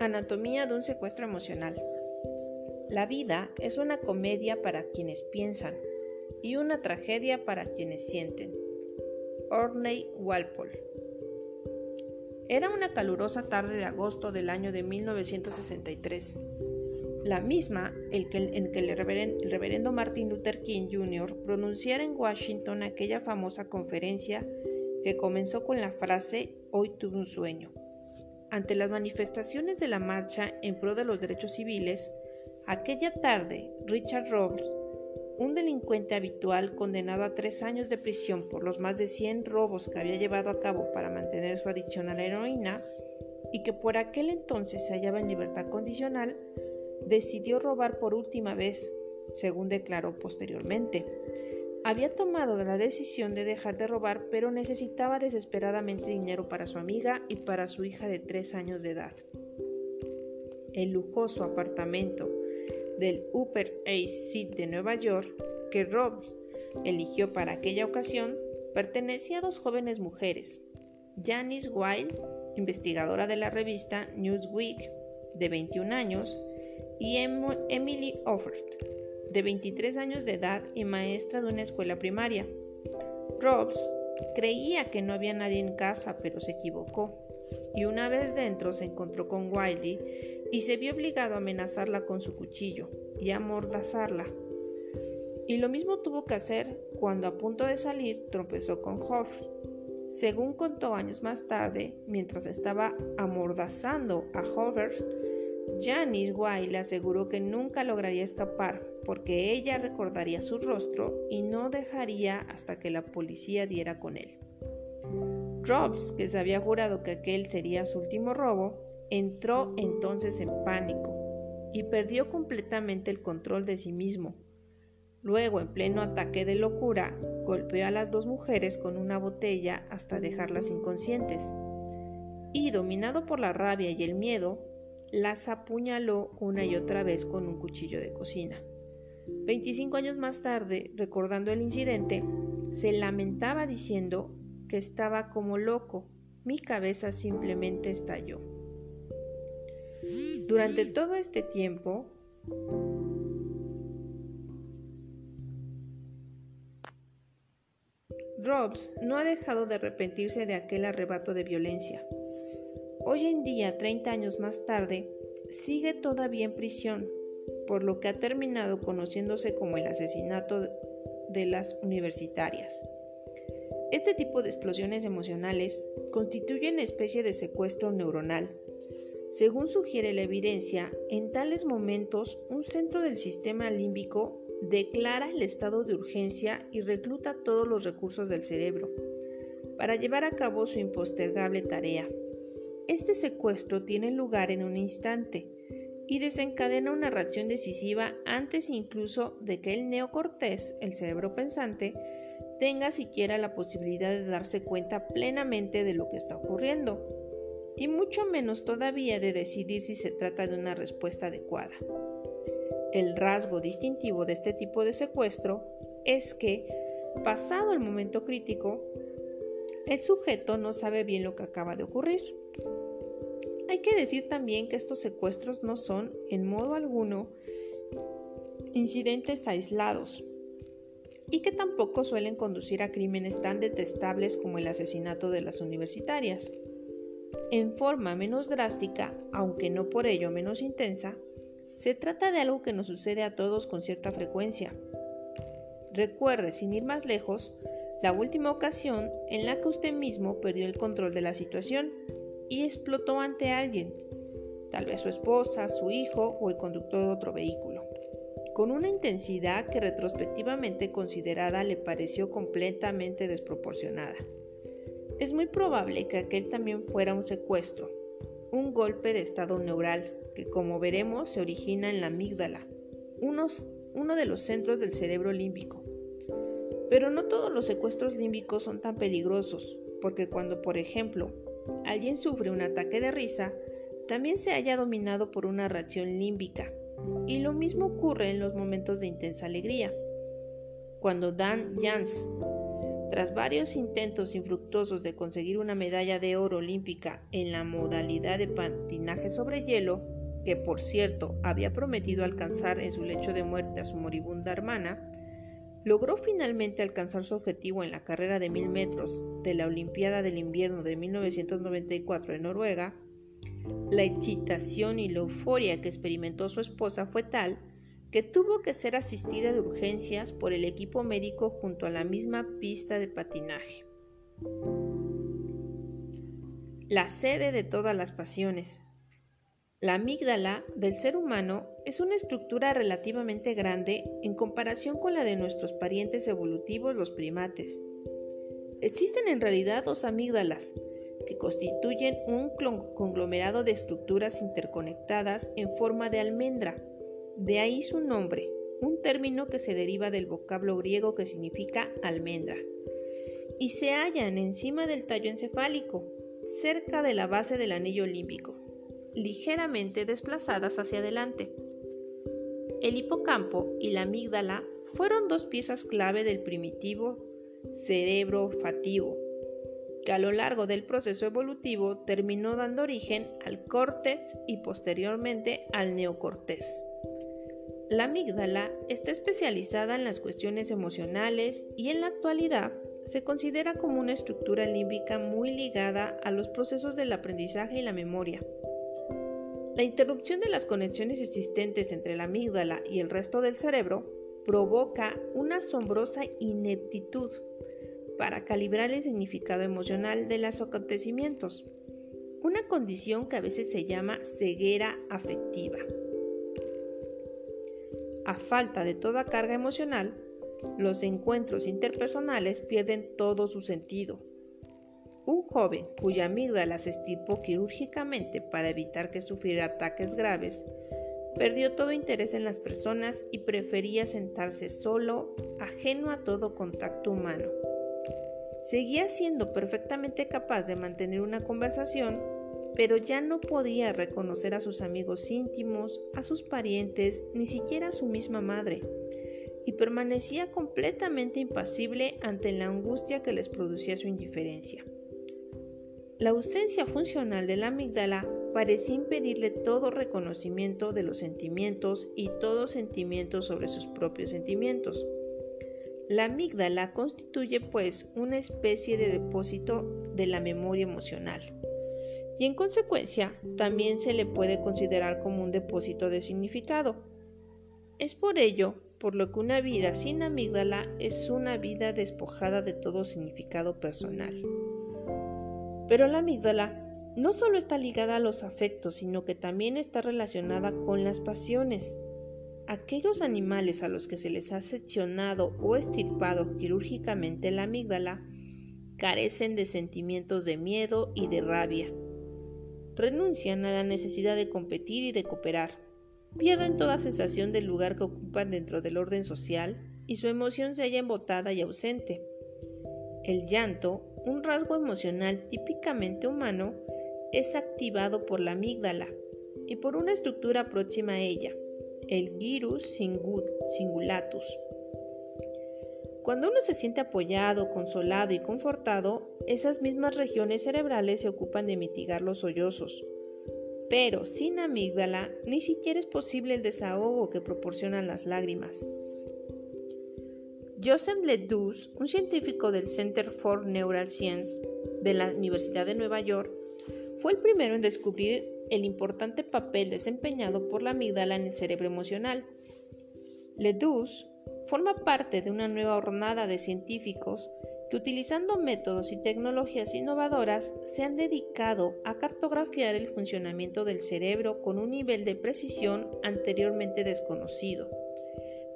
Anatomía de un secuestro emocional. La vida es una comedia para quienes piensan y una tragedia para quienes sienten. Orney Walpole. Era una calurosa tarde de agosto del año de 1963, la misma en que el reverendo Martin Luther King Jr. pronunciara en Washington aquella famosa conferencia que comenzó con la frase Hoy tuve un sueño. Ante las manifestaciones de la marcha en pro de los derechos civiles, aquella tarde Richard Robles, un delincuente habitual condenado a tres años de prisión por los más de 100 robos que había llevado a cabo para mantener su adicción a la heroína y que por aquel entonces se hallaba en libertad condicional, decidió robar por última vez, según declaró posteriormente. Había tomado la decisión de dejar de robar, pero necesitaba desesperadamente dinero para su amiga y para su hija de tres años de edad. El lujoso apartamento del Upper East Side de Nueva York que Robbs eligió para aquella ocasión pertenecía a dos jóvenes mujeres, Janice Wilde, investigadora de la revista Newsweek, de 21 años, y Emily Offert, de 23 años de edad y maestra de una escuela primaria. Robs creía que no había nadie en casa, pero se equivocó, y una vez dentro se encontró con Wiley y se vio obligado a amenazarla con su cuchillo y a amordazarla. Y lo mismo tuvo que hacer cuando a punto de salir tropezó con Hoff. Según contó años más tarde, mientras estaba amordazando a Hover, Janice White le aseguró que nunca lograría escapar porque ella recordaría su rostro y no dejaría hasta que la policía diera con él. Robs, que se había jurado que aquel sería su último robo, entró entonces en pánico y perdió completamente el control de sí mismo. Luego, en pleno ataque de locura, golpeó a las dos mujeres con una botella hasta dejarlas inconscientes. Y, dominado por la rabia y el miedo, las apuñaló una y otra vez con un cuchillo de cocina. 25 años más tarde, recordando el incidente, se lamentaba diciendo que estaba como loco, mi cabeza simplemente estalló. Durante todo este tiempo, Robs no ha dejado de arrepentirse de aquel arrebato de violencia. Hoy en día, 30 años más tarde, sigue todavía en prisión, por lo que ha terminado conociéndose como el asesinato de las universitarias. Este tipo de explosiones emocionales constituyen especie de secuestro neuronal. Según sugiere la evidencia, en tales momentos un centro del sistema límbico declara el estado de urgencia y recluta todos los recursos del cerebro para llevar a cabo su impostergable tarea. Este secuestro tiene lugar en un instante y desencadena una reacción decisiva antes incluso de que el neocortés, el cerebro pensante, tenga siquiera la posibilidad de darse cuenta plenamente de lo que está ocurriendo, y mucho menos todavía de decidir si se trata de una respuesta adecuada. El rasgo distintivo de este tipo de secuestro es que, pasado el momento crítico, el sujeto no sabe bien lo que acaba de ocurrir. Hay que decir también que estos secuestros no son, en modo alguno, incidentes aislados y que tampoco suelen conducir a crímenes tan detestables como el asesinato de las universitarias. En forma menos drástica, aunque no por ello menos intensa, se trata de algo que nos sucede a todos con cierta frecuencia. Recuerde, sin ir más lejos, la última ocasión en la que usted mismo perdió el control de la situación y explotó ante alguien, tal vez su esposa, su hijo o el conductor de otro vehículo, con una intensidad que retrospectivamente considerada le pareció completamente desproporcionada. Es muy probable que aquel también fuera un secuestro, un golpe de estado neural, que como veremos se origina en la amígdala, uno de los centros del cerebro límbico. Pero no todos los secuestros límbicos son tan peligrosos, porque cuando, por ejemplo, alguien sufre un ataque de risa, también se haya dominado por una reacción límbica, y lo mismo ocurre en los momentos de intensa alegría. Cuando Dan Jans, tras varios intentos infructuosos de conseguir una medalla de oro olímpica en la modalidad de patinaje sobre hielo, que por cierto había prometido alcanzar en su lecho de muerte a su moribunda hermana, logró finalmente alcanzar su objetivo en la carrera de mil metros de la Olimpiada del Invierno de 1994 en Noruega, la excitación y la euforia que experimentó su esposa fue tal que tuvo que ser asistida de urgencias por el equipo médico junto a la misma pista de patinaje. La sede de todas las pasiones, la amígdala del ser humano es una estructura relativamente grande en comparación con la de nuestros parientes evolutivos los primates. Existen en realidad dos amígdalas, que constituyen un conglomerado de estructuras interconectadas en forma de almendra. De ahí su nombre, un término que se deriva del vocablo griego que significa almendra. Y se hallan encima del tallo encefálico, cerca de la base del anillo límbico ligeramente desplazadas hacia adelante. El hipocampo y la amígdala fueron dos piezas clave del primitivo cerebro olfativo, que a lo largo del proceso evolutivo terminó dando origen al córtex y posteriormente al neocortés. La amígdala está especializada en las cuestiones emocionales y en la actualidad se considera como una estructura límbica muy ligada a los procesos del aprendizaje y la memoria. La interrupción de las conexiones existentes entre la amígdala y el resto del cerebro provoca una asombrosa ineptitud para calibrar el significado emocional de los acontecimientos, una condición que a veces se llama ceguera afectiva. A falta de toda carga emocional, los encuentros interpersonales pierden todo su sentido un joven cuya amígdala se estirpó quirúrgicamente para evitar que sufriera ataques graves, perdió todo interés en las personas y prefería sentarse solo, ajeno a todo contacto humano. Seguía siendo perfectamente capaz de mantener una conversación, pero ya no podía reconocer a sus amigos íntimos, a sus parientes, ni siquiera a su misma madre, y permanecía completamente impasible ante la angustia que les producía su indiferencia. La ausencia funcional de la amígdala parecía impedirle todo reconocimiento de los sentimientos y todo sentimiento sobre sus propios sentimientos. La amígdala constituye pues una especie de depósito de la memoria emocional y en consecuencia también se le puede considerar como un depósito de significado. Es por ello por lo que una vida sin amígdala es una vida despojada de todo significado personal. Pero la amígdala no solo está ligada a los afectos, sino que también está relacionada con las pasiones. Aquellos animales a los que se les ha seccionado o estirpado quirúrgicamente la amígdala carecen de sentimientos de miedo y de rabia. Renuncian a la necesidad de competir y de cooperar. Pierden toda sensación del lugar que ocupan dentro del orden social y su emoción se halla embotada y ausente. El llanto un rasgo emocional típicamente humano, es activado por la amígdala y por una estructura próxima a ella, el gyrus singulatus. Cuando uno se siente apoyado, consolado y confortado, esas mismas regiones cerebrales se ocupan de mitigar los sollozos. Pero sin amígdala, ni siquiera es posible el desahogo que proporcionan las lágrimas. Joseph Ledoux, un científico del Center for Neuroscience de la Universidad de Nueva York, fue el primero en descubrir el importante papel desempeñado por la amígdala en el cerebro emocional. Ledoux forma parte de una nueva jornada de científicos que utilizando métodos y tecnologías innovadoras se han dedicado a cartografiar el funcionamiento del cerebro con un nivel de precisión anteriormente desconocido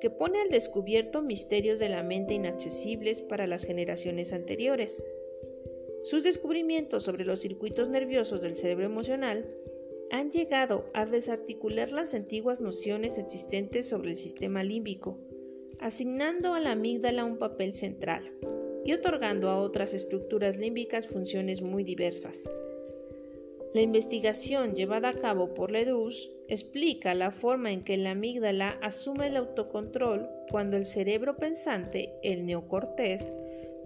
que pone al descubierto misterios de la mente inaccesibles para las generaciones anteriores. Sus descubrimientos sobre los circuitos nerviosos del cerebro emocional han llegado a desarticular las antiguas nociones existentes sobre el sistema límbico, asignando a la amígdala un papel central y otorgando a otras estructuras límbicas funciones muy diversas. La investigación llevada a cabo por Ledus explica la forma en que la amígdala asume el autocontrol cuando el cerebro pensante, el neocortés,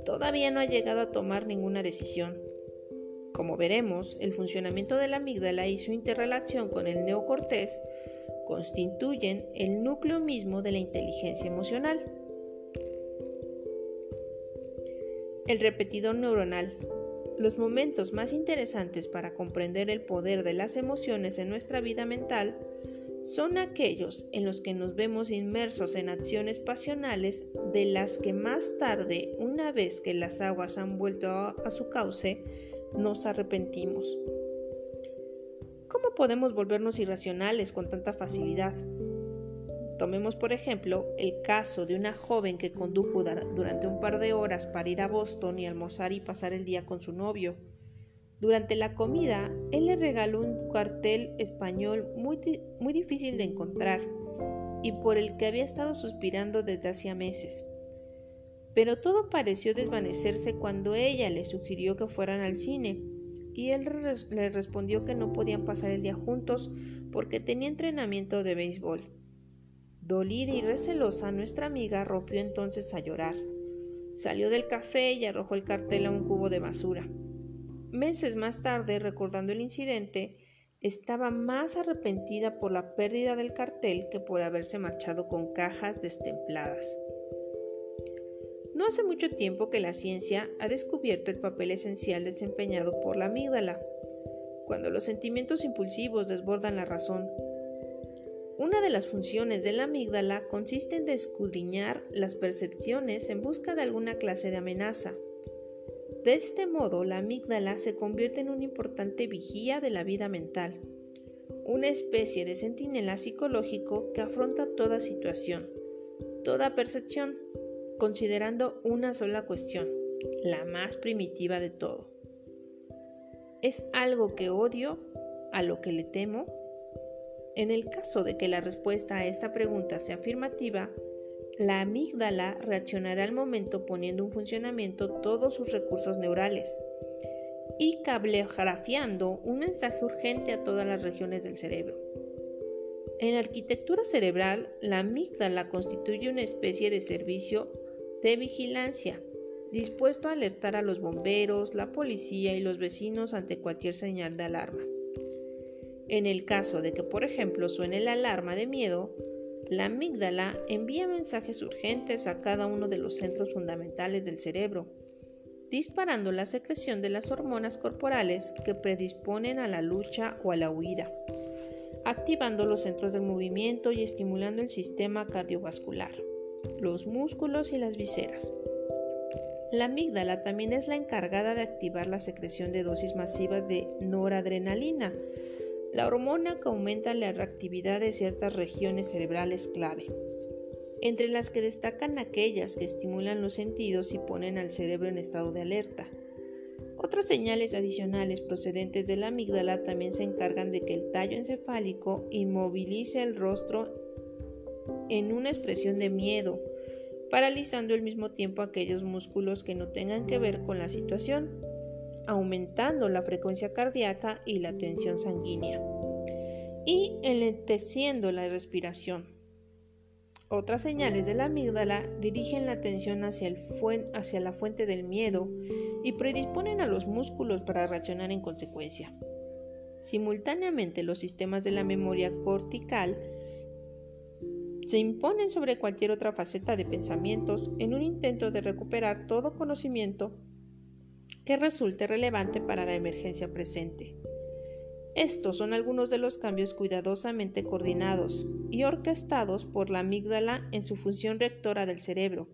todavía no ha llegado a tomar ninguna decisión. Como veremos, el funcionamiento de la amígdala y su interrelación con el neocortés constituyen el núcleo mismo de la inteligencia emocional. El repetidor neuronal los momentos más interesantes para comprender el poder de las emociones en nuestra vida mental son aquellos en los que nos vemos inmersos en acciones pasionales de las que más tarde, una vez que las aguas han vuelto a, su cauce, nos arrepentimos. ¿Cómo podemos volvernos irracionales con tanta facilidad? Tomemos por ejemplo el caso de una joven que condujo durante un par de horas para ir a Boston y almorzar y pasar el día con su novio. Durante la comida, él le regaló un cartel español muy, muy difícil de encontrar y por el que había estado suspirando desde hacía meses. Pero todo pareció desvanecerse cuando ella le sugirió que fueran al cine, y él le respondió que no podían pasar el día juntos porque tenía entrenamiento de béisbol. Dolida y recelosa, nuestra amiga rompió entonces a llorar. Salió del café y arrojó el cartel a un cubo de basura. Meses más tarde, recordando el incidente, estaba más arrepentida por la pérdida del cartel que por haberse marchado con cajas destempladas. No hace mucho tiempo que la ciencia ha descubierto el papel esencial desempeñado por la amígdala. Cuando los sentimientos impulsivos desbordan la razón, una de las funciones de la amígdala consiste en descudriñar las percepciones en busca de alguna clase de amenaza. De este modo, la amígdala se convierte en un importante vigía de la vida mental, una especie de centinela psicológico que afronta toda situación, toda percepción, considerando una sola cuestión, la más primitiva de todo. ¿Es algo que odio? ¿A lo que le temo? En el caso de que la respuesta a esta pregunta sea afirmativa, la amígdala reaccionará al momento poniendo en funcionamiento todos sus recursos neurales y cablegrafiando un mensaje urgente a todas las regiones del cerebro. En la arquitectura cerebral, la amígdala constituye una especie de servicio de vigilancia, dispuesto a alertar a los bomberos, la policía y los vecinos ante cualquier señal de alarma. En el caso de que, por ejemplo, suene la alarma de miedo, la amígdala envía mensajes urgentes a cada uno de los centros fundamentales del cerebro, disparando la secreción de las hormonas corporales que predisponen a la lucha o a la huida, activando los centros del movimiento y estimulando el sistema cardiovascular, los músculos y las vísceras. La amígdala también es la encargada de activar la secreción de dosis masivas de noradrenalina, la hormona que aumenta la reactividad de ciertas regiones cerebrales clave, entre las que destacan aquellas que estimulan los sentidos y ponen al cerebro en estado de alerta. Otras señales adicionales procedentes de la amígdala también se encargan de que el tallo encefálico inmovilice el rostro en una expresión de miedo, paralizando al mismo tiempo aquellos músculos que no tengan que ver con la situación aumentando la frecuencia cardíaca y la tensión sanguínea, y enlenteciendo la respiración. Otras señales de la amígdala dirigen la atención hacia, el hacia la fuente del miedo y predisponen a los músculos para reaccionar en consecuencia. Simultáneamente, los sistemas de la memoria cortical se imponen sobre cualquier otra faceta de pensamientos en un intento de recuperar todo conocimiento que resulte relevante para la emergencia presente. Estos son algunos de los cambios cuidadosamente coordinados y orquestados por la amígdala en su función rectora del cerebro.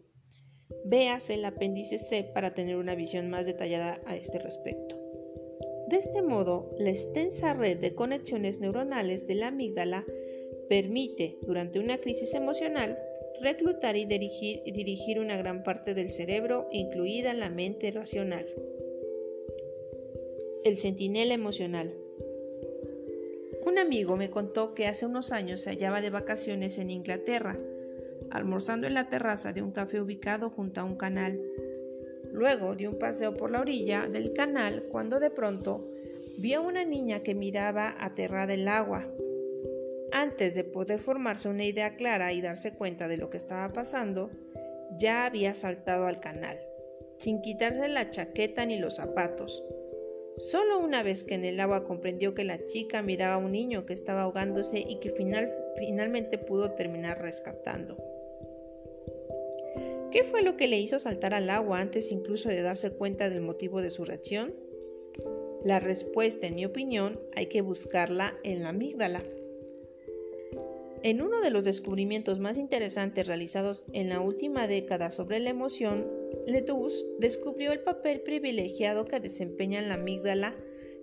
Véase el apéndice C para tener una visión más detallada a este respecto. De este modo, la extensa red de conexiones neuronales de la amígdala permite, durante una crisis emocional, reclutar y dirigir, dirigir una gran parte del cerebro, incluida la mente racional. El centinela emocional. Un amigo me contó que hace unos años se hallaba de vacaciones en Inglaterra, almorzando en la terraza de un café ubicado junto a un canal. Luego dio un paseo por la orilla del canal cuando de pronto vio a una niña que miraba aterrada el agua. Antes de poder formarse una idea clara y darse cuenta de lo que estaba pasando, ya había saltado al canal, sin quitarse la chaqueta ni los zapatos. Solo una vez que en el agua comprendió que la chica miraba a un niño que estaba ahogándose y que finalmente pudo terminar rescatando. ¿Qué fue lo que le hizo saltar al agua antes incluso de darse cuenta del motivo de su reacción? La respuesta, en mi opinión, hay que buscarla en la amígdala. En uno de los descubrimientos más interesantes realizados en la última década sobre la emoción, Ledoux descubrió el papel privilegiado que desempeña la amígdala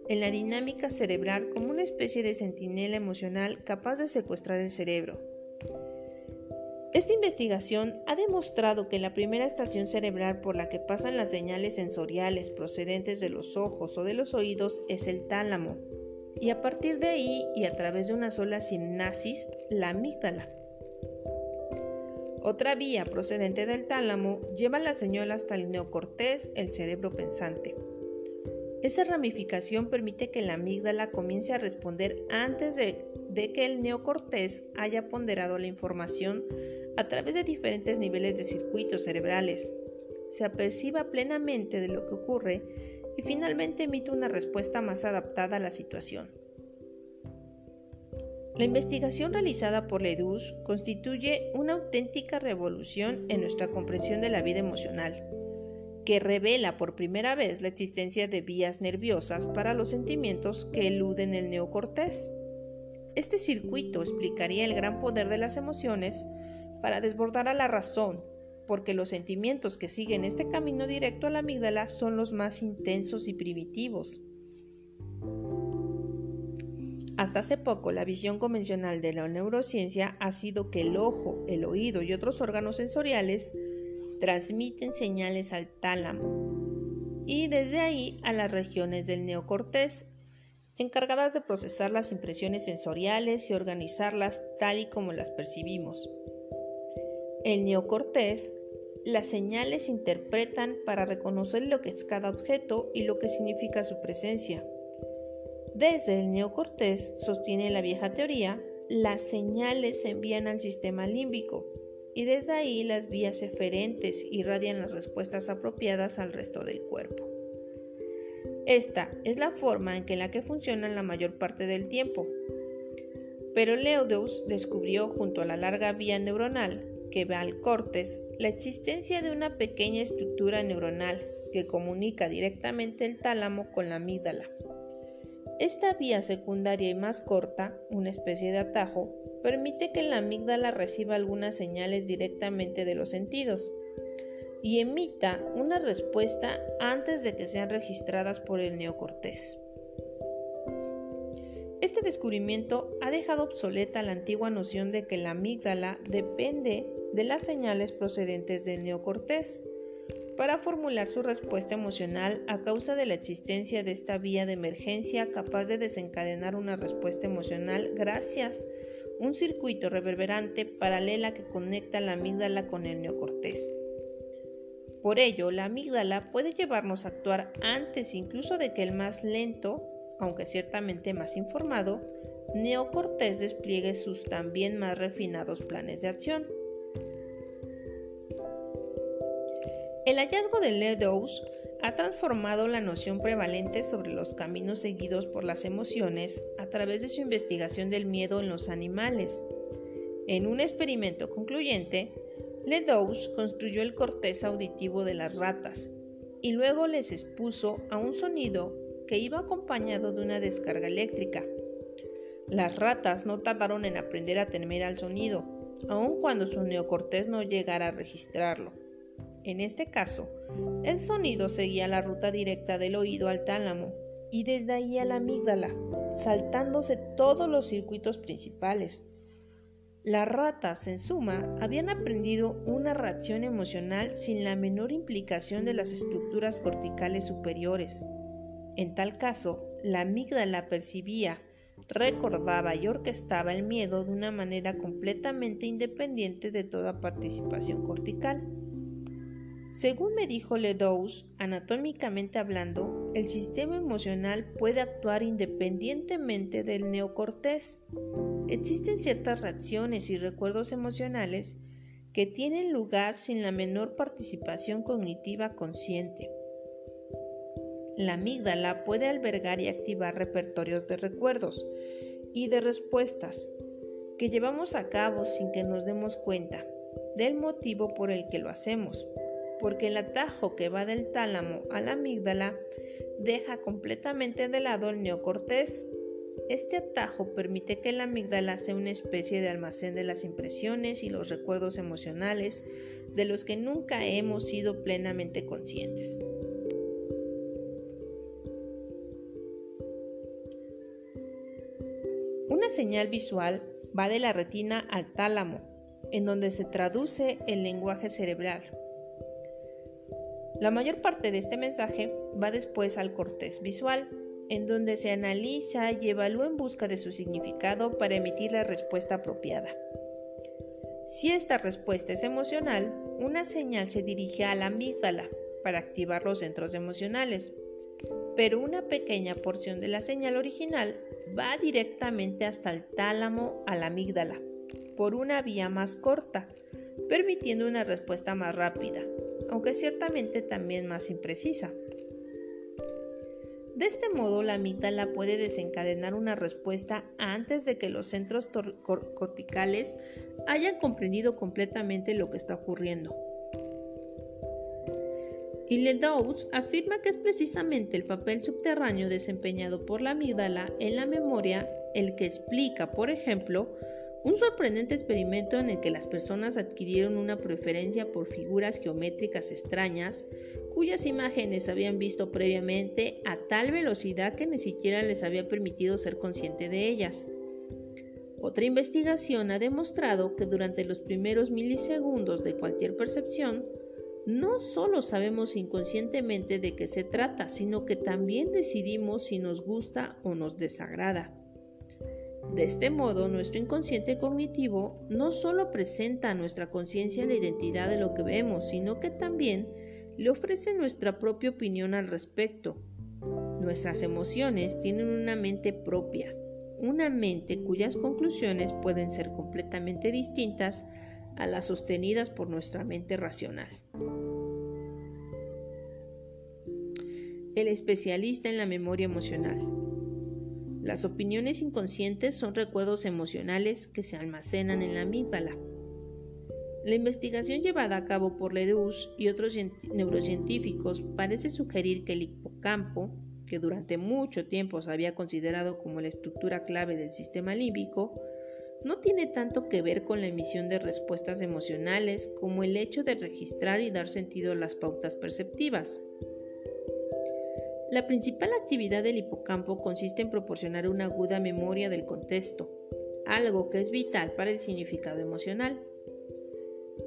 en la dinámica cerebral como una especie de centinela emocional capaz de secuestrar el cerebro. Esta investigación ha demostrado que la primera estación cerebral por la que pasan las señales sensoriales procedentes de los ojos o de los oídos es el tálamo, y a partir de ahí y a través de una sola sinapsis, la amígdala. Otra vía procedente del tálamo lleva la señal hasta el neocortés, el cerebro pensante. Esa ramificación permite que la amígdala comience a responder antes de, de que el neocortés haya ponderado la información a través de diferentes niveles de circuitos cerebrales, se aperciba plenamente de lo que ocurre y finalmente emite una respuesta más adaptada a la situación. La investigación realizada por Ledus constituye una auténtica revolución en nuestra comprensión de la vida emocional, que revela por primera vez la existencia de vías nerviosas para los sentimientos que eluden el neocortés. Este circuito explicaría el gran poder de las emociones para desbordar a la razón, porque los sentimientos que siguen este camino directo a la amígdala son los más intensos y primitivos. Hasta hace poco, la visión convencional de la neurociencia ha sido que el ojo, el oído y otros órganos sensoriales transmiten señales al tálamo y desde ahí a las regiones del neocortés, encargadas de procesar las impresiones sensoriales y organizarlas tal y como las percibimos. El neocortés, las señales interpretan para reconocer lo que es cada objeto y lo que significa su presencia. Desde el neocortés, sostiene la vieja teoría, las señales se envían al sistema límbico y desde ahí las vías eferentes irradian las respuestas apropiadas al resto del cuerpo. Esta es la forma en que la que funcionan la mayor parte del tiempo. Pero Leudeus descubrió junto a la larga vía neuronal que va al cortes la existencia de una pequeña estructura neuronal que comunica directamente el tálamo con la amígdala. Esta vía secundaria y más corta, una especie de atajo, permite que la amígdala reciba algunas señales directamente de los sentidos y emita una respuesta antes de que sean registradas por el neocortés. Este descubrimiento ha dejado obsoleta la antigua noción de que la amígdala depende de las señales procedentes del neocortés para formular su respuesta emocional a causa de la existencia de esta vía de emergencia capaz de desencadenar una respuesta emocional gracias a un circuito reverberante paralela que conecta la amígdala con el neocortés. Por ello, la amígdala puede llevarnos a actuar antes incluso de que el más lento, aunque ciertamente más informado, neocortés despliegue sus también más refinados planes de acción. El hallazgo de Ledoux ha transformado la noción prevalente sobre los caminos seguidos por las emociones a través de su investigación del miedo en los animales. En un experimento concluyente, Ledoux construyó el cortés auditivo de las ratas y luego les expuso a un sonido que iba acompañado de una descarga eléctrica. Las ratas no tardaron en aprender a temer al sonido, aun cuando su neocortés no llegara a registrarlo. En este caso, el sonido seguía la ruta directa del oído al tálamo y desde ahí a la amígdala, saltándose todos los circuitos principales. Las ratas, en suma, habían aprendido una reacción emocional sin la menor implicación de las estructuras corticales superiores. En tal caso, la amígdala percibía, recordaba y orquestaba el miedo de una manera completamente independiente de toda participación cortical. Según me dijo Ledoux, anatómicamente hablando, el sistema emocional puede actuar independientemente del neocortés. Existen ciertas reacciones y recuerdos emocionales que tienen lugar sin la menor participación cognitiva consciente. La amígdala puede albergar y activar repertorios de recuerdos y de respuestas que llevamos a cabo sin que nos demos cuenta del motivo por el que lo hacemos, porque el atajo que va del tálamo a la amígdala deja completamente de lado el neocortés. Este atajo permite que la amígdala sea una especie de almacén de las impresiones y los recuerdos emocionales de los que nunca hemos sido plenamente conscientes. Una señal visual va de la retina al tálamo, en donde se traduce el lenguaje cerebral. La mayor parte de este mensaje va después al cortés visual, en donde se analiza y evalúa en busca de su significado para emitir la respuesta apropiada. Si esta respuesta es emocional, una señal se dirige a la amígdala para activar los centros emocionales, pero una pequeña porción de la señal original va directamente hasta el tálamo a la amígdala, por una vía más corta, permitiendo una respuesta más rápida, aunque ciertamente también más imprecisa. De este modo, la amígdala puede desencadenar una respuesta antes de que los centros corticales hayan comprendido completamente lo que está ocurriendo. Y Ledoux afirma que es precisamente el papel subterráneo desempeñado por la amígdala en la memoria el que explica, por ejemplo, un sorprendente experimento en el que las personas adquirieron una preferencia por figuras geométricas extrañas cuyas imágenes habían visto previamente a tal velocidad que ni siquiera les había permitido ser consciente de ellas. Otra investigación ha demostrado que durante los primeros milisegundos de cualquier percepción, no solo sabemos inconscientemente de qué se trata, sino que también decidimos si nos gusta o nos desagrada. De este modo, nuestro inconsciente cognitivo no solo presenta a nuestra conciencia la identidad de lo que vemos, sino que también le ofrece nuestra propia opinión al respecto. Nuestras emociones tienen una mente propia, una mente cuyas conclusiones pueden ser completamente distintas a las sostenidas por nuestra mente racional. El especialista en la memoria emocional. Las opiniones inconscientes son recuerdos emocionales que se almacenan en la amígdala. La investigación llevada a cabo por Ledoux y otros neurocientíficos parece sugerir que el hipocampo, que durante mucho tiempo se había considerado como la estructura clave del sistema límbico, no tiene tanto que ver con la emisión de respuestas emocionales como el hecho de registrar y dar sentido a las pautas perceptivas. La principal actividad del hipocampo consiste en proporcionar una aguda memoria del contexto, algo que es vital para el significado emocional.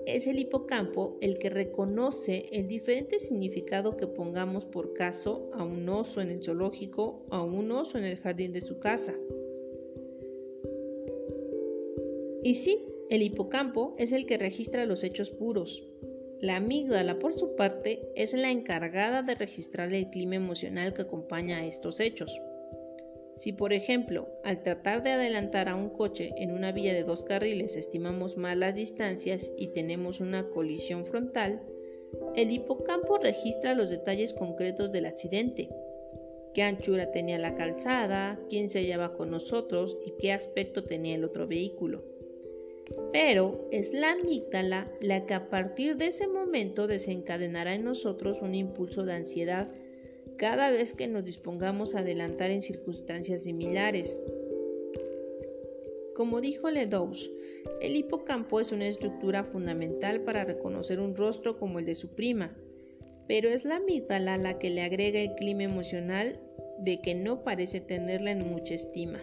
Es el hipocampo el que reconoce el diferente significado que pongamos por caso a un oso en el zoológico o a un oso en el jardín de su casa. Y sí, el hipocampo es el que registra los hechos puros, la amígdala, por su parte, es la encargada de registrar el clima emocional que acompaña a estos hechos. Si, por ejemplo, al tratar de adelantar a un coche en una vía de dos carriles estimamos mal las distancias y tenemos una colisión frontal, el hipocampo registra los detalles concretos del accidente, qué anchura tenía la calzada, quién se hallaba con nosotros y qué aspecto tenía el otro vehículo. Pero es la amígdala la que a partir de ese momento desencadenará en nosotros un impulso de ansiedad cada vez que nos dispongamos a adelantar en circunstancias similares. Como dijo Ledoux, el hipocampo es una estructura fundamental para reconocer un rostro como el de su prima, pero es la amígdala la que le agrega el clima emocional de que no parece tenerla en mucha estima.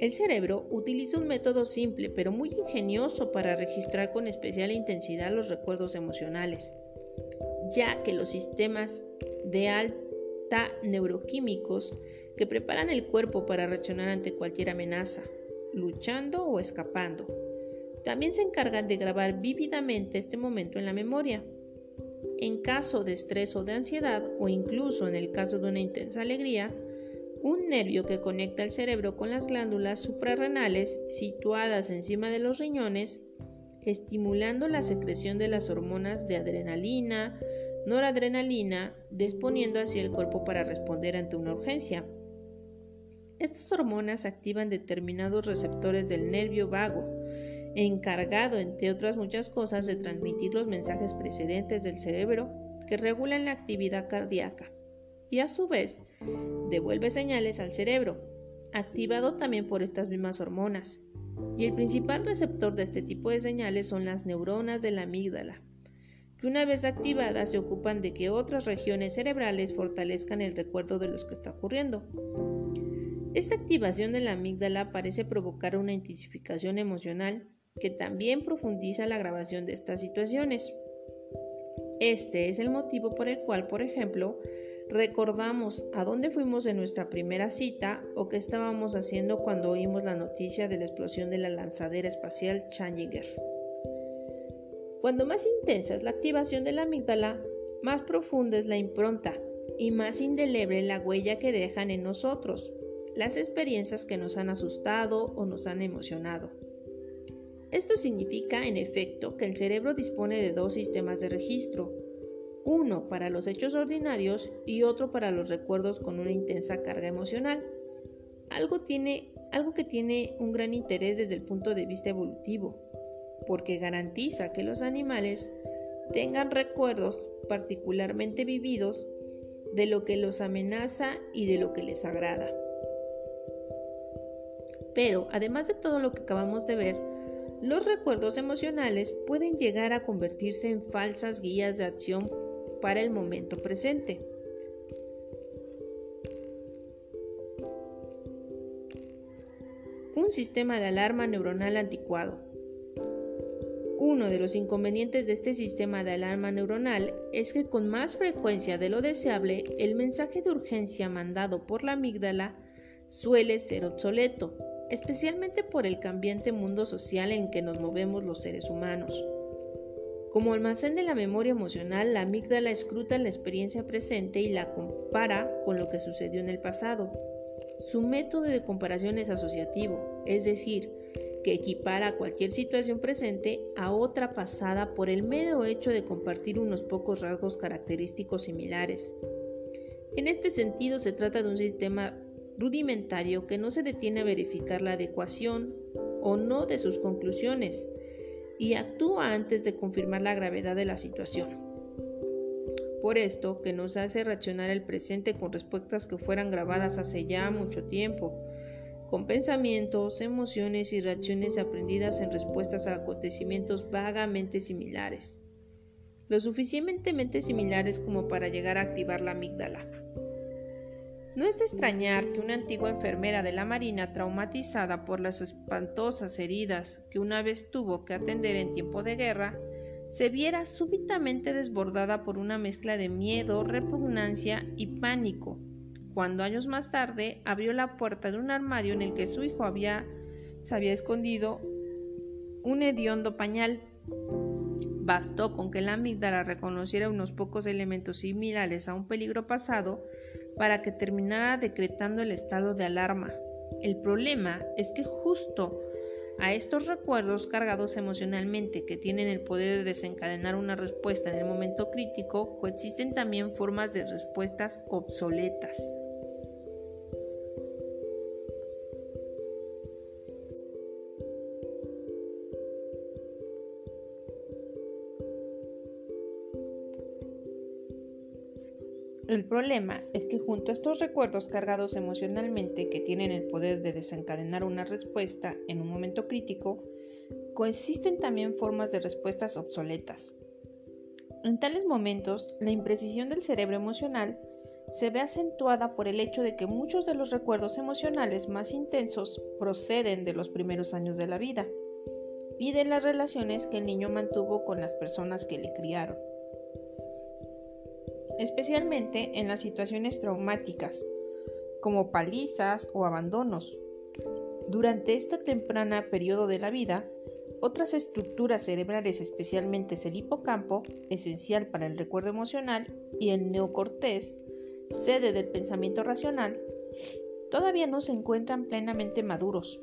El cerebro utiliza un método simple pero muy ingenioso para registrar con especial intensidad los recuerdos emocionales, ya que los sistemas de alta neuroquímicos que preparan el cuerpo para reaccionar ante cualquier amenaza, luchando o escapando, también se encargan de grabar vívidamente este momento en la memoria. En caso de estrés o de ansiedad, o incluso en el caso de una intensa alegría, un nervio que conecta el cerebro con las glándulas suprarrenales situadas encima de los riñones, estimulando la secreción de las hormonas de adrenalina, noradrenalina, disponiendo así el cuerpo para responder ante una urgencia. Estas hormonas activan determinados receptores del nervio vago, encargado, entre otras muchas cosas, de transmitir los mensajes precedentes del cerebro que regulan la actividad cardíaca y a su vez devuelve señales al cerebro, activado también por estas mismas hormonas. Y el principal receptor de este tipo de señales son las neuronas de la amígdala, que una vez activadas se ocupan de que otras regiones cerebrales fortalezcan el recuerdo de lo que está ocurriendo. Esta activación de la amígdala parece provocar una intensificación emocional que también profundiza la grabación de estas situaciones. Este es el motivo por el cual, por ejemplo, recordamos a dónde fuimos en nuestra primera cita o qué estábamos haciendo cuando oímos la noticia de la explosión de la lanzadera espacial Challenger. Cuando más intensa es la activación de la amígdala, más profunda es la impronta y más indeleble la huella que dejan en nosotros, las experiencias que nos han asustado o nos han emocionado. Esto significa, en efecto, que el cerebro dispone de dos sistemas de registro, uno para los hechos ordinarios y otro para los recuerdos con una intensa carga emocional. Algo, tiene, algo que tiene un gran interés desde el punto de vista evolutivo, porque garantiza que los animales tengan recuerdos particularmente vividos de lo que los amenaza y de lo que les agrada. Pero, además de todo lo que acabamos de ver, los recuerdos emocionales pueden llegar a convertirse en falsas guías de acción para el momento presente. Un sistema de alarma neuronal anticuado. Uno de los inconvenientes de este sistema de alarma neuronal es que con más frecuencia de lo deseable, el mensaje de urgencia mandado por la amígdala suele ser obsoleto especialmente por el cambiante mundo social en que nos movemos los seres humanos. Como almacén de la memoria emocional, la amígdala escruta la experiencia presente y la compara con lo que sucedió en el pasado. Su método de comparación es asociativo, es decir, que equipara cualquier situación presente a otra pasada por el mero hecho de compartir unos pocos rasgos característicos similares. En este sentido, se trata de un sistema rudimentario que no se detiene a verificar la adecuación o no de sus conclusiones y actúa antes de confirmar la gravedad de la situación. Por esto, que nos hace reaccionar el presente con respuestas que fueran grabadas hace ya mucho tiempo, con pensamientos, emociones y reacciones aprendidas en respuestas a acontecimientos vagamente similares, lo suficientemente similares como para llegar a activar la amígdala. No es de extrañar que una antigua enfermera de la Marina, traumatizada por las espantosas heridas que una vez tuvo que atender en tiempo de guerra, se viera súbitamente desbordada por una mezcla de miedo, repugnancia y pánico, cuando años más tarde abrió la puerta de un armario en el que su hijo había, se había escondido un hediondo pañal. Bastó con que la amígdala reconociera unos pocos elementos similares a un peligro pasado para que terminara decretando el estado de alarma. El problema es que justo a estos recuerdos cargados emocionalmente que tienen el poder de desencadenar una respuesta en el momento crítico, coexisten también formas de respuestas obsoletas. El problema es que junto a estos recuerdos cargados emocionalmente que tienen el poder de desencadenar una respuesta en un momento crítico, coexisten también formas de respuestas obsoletas. En tales momentos, la imprecisión del cerebro emocional se ve acentuada por el hecho de que muchos de los recuerdos emocionales más intensos proceden de los primeros años de la vida y de las relaciones que el niño mantuvo con las personas que le criaron especialmente en las situaciones traumáticas, como palizas o abandonos. Durante esta temprana periodo de la vida, otras estructuras cerebrales, especialmente el hipocampo, esencial para el recuerdo emocional, y el neocortés, sede del pensamiento racional, todavía no se encuentran plenamente maduros.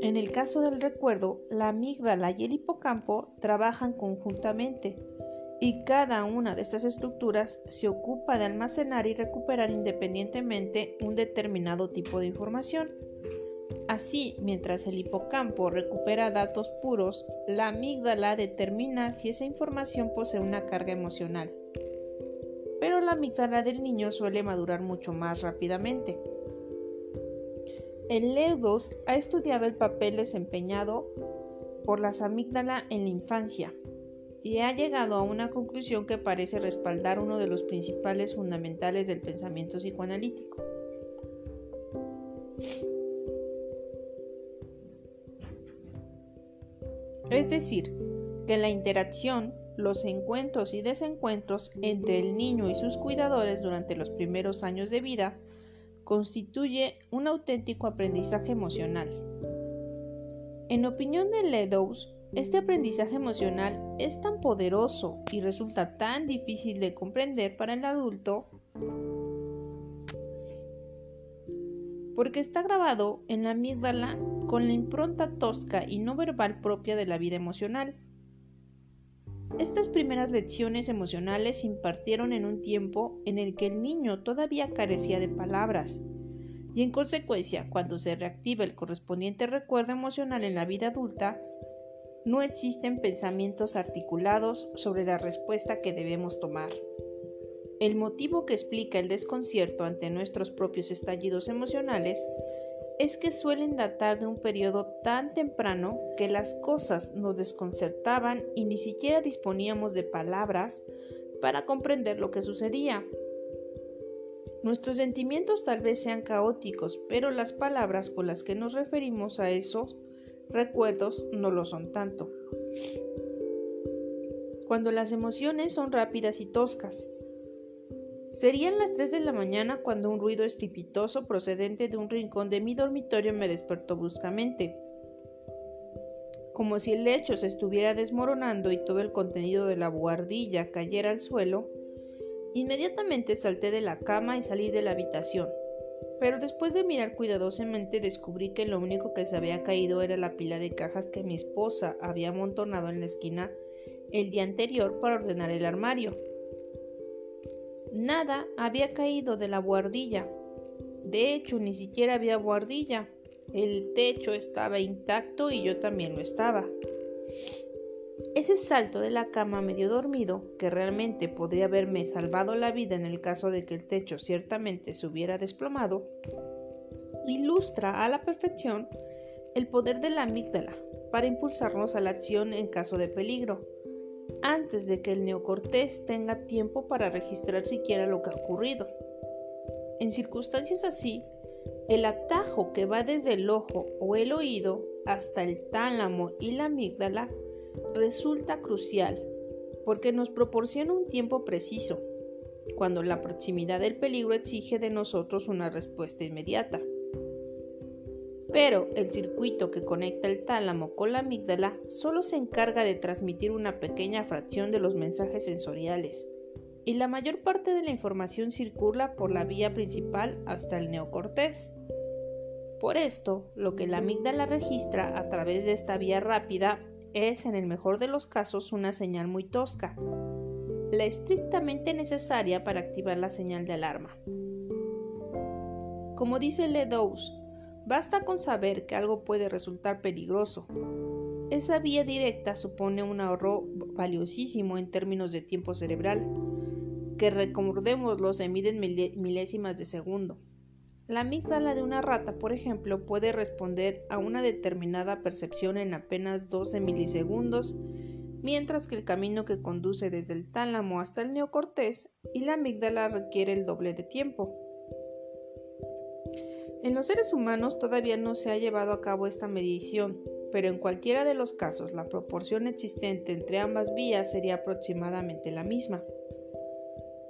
En el caso del recuerdo, la amígdala y el hipocampo trabajan conjuntamente y cada una de estas estructuras se ocupa de almacenar y recuperar independientemente un determinado tipo de información. Así, mientras el hipocampo recupera datos puros, la amígdala determina si esa información posee una carga emocional. Pero la amígdala del niño suele madurar mucho más rápidamente. El Leudos ha estudiado el papel desempeñado por las amígdala en la infancia y ha llegado a una conclusión que parece respaldar uno de los principales fundamentales del pensamiento psicoanalítico. Es decir, que la interacción, los encuentros y desencuentros entre el niño y sus cuidadores durante los primeros años de vida constituye un auténtico aprendizaje emocional. En opinión de Ledoux, este aprendizaje emocional es tan poderoso y resulta tan difícil de comprender para el adulto porque está grabado en la amígdala con la impronta tosca y no verbal propia de la vida emocional. Estas primeras lecciones emocionales se impartieron en un tiempo en el que el niño todavía carecía de palabras, y en consecuencia, cuando se reactiva el correspondiente recuerdo emocional en la vida adulta, no existen pensamientos articulados sobre la respuesta que debemos tomar. El motivo que explica el desconcierto ante nuestros propios estallidos emocionales es que suelen datar de un periodo tan temprano que las cosas nos desconcertaban y ni siquiera disponíamos de palabras para comprender lo que sucedía. Nuestros sentimientos tal vez sean caóticos, pero las palabras con las que nos referimos a esos recuerdos no lo son tanto. Cuando las emociones son rápidas y toscas. Serían las 3 de la mañana cuando un ruido estrepitoso procedente de un rincón de mi dormitorio me despertó bruscamente. Como si el lecho se estuviera desmoronando y todo el contenido de la buhardilla cayera al suelo, inmediatamente salté de la cama y salí de la habitación pero después de mirar cuidadosamente descubrí que lo único que se había caído era la pila de cajas que mi esposa había amontonado en la esquina el día anterior para ordenar el armario. Nada había caído de la buhardilla. De hecho, ni siquiera había buhardilla. El techo estaba intacto y yo también lo estaba. Ese salto de la cama medio dormido, que realmente podría haberme salvado la vida en el caso de que el techo ciertamente se hubiera desplomado, ilustra a la perfección el poder de la amígdala para impulsarnos a la acción en caso de peligro, antes de que el neocortés tenga tiempo para registrar siquiera lo que ha ocurrido. En circunstancias así, el atajo que va desde el ojo o el oído hasta el tálamo y la amígdala resulta crucial porque nos proporciona un tiempo preciso, cuando la proximidad del peligro exige de nosotros una respuesta inmediata. Pero el circuito que conecta el tálamo con la amígdala solo se encarga de transmitir una pequeña fracción de los mensajes sensoriales, y la mayor parte de la información circula por la vía principal hasta el neocortés. Por esto, lo que la amígdala registra a través de esta vía rápida es, en el mejor de los casos, una señal muy tosca, la estrictamente necesaria para activar la señal de alarma. Como dice Ledoux, basta con saber que algo puede resultar peligroso. Esa vía directa supone un ahorro valiosísimo en términos de tiempo cerebral, que recordémoslo se miden milésimas de segundo. La amígdala de una rata, por ejemplo, puede responder a una determinada percepción en apenas 12 milisegundos, mientras que el camino que conduce desde el tálamo hasta el neocortés y la amígdala requiere el doble de tiempo. En los seres humanos todavía no se ha llevado a cabo esta medición, pero en cualquiera de los casos la proporción existente entre ambas vías sería aproximadamente la misma.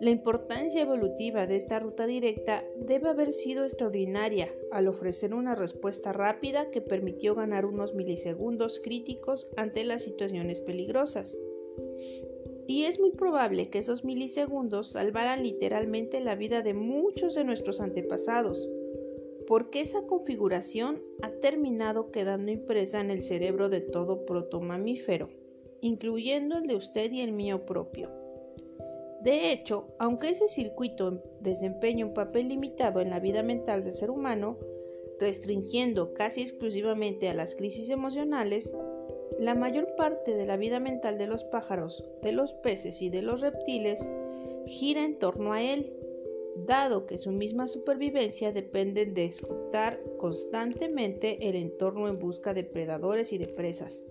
La importancia evolutiva de esta ruta directa debe haber sido extraordinaria al ofrecer una respuesta rápida que permitió ganar unos milisegundos críticos ante las situaciones peligrosas. Y es muy probable que esos milisegundos salvaran literalmente la vida de muchos de nuestros antepasados, porque esa configuración ha terminado quedando impresa en el cerebro de todo protomamífero, incluyendo el de usted y el mío propio. De hecho, aunque ese circuito desempeña un papel limitado en la vida mental del ser humano, restringiendo casi exclusivamente a las crisis emocionales, la mayor parte de la vida mental de los pájaros, de los peces y de los reptiles gira en torno a él, dado que su misma supervivencia depende de escuchar constantemente el entorno en busca de predadores y de presas.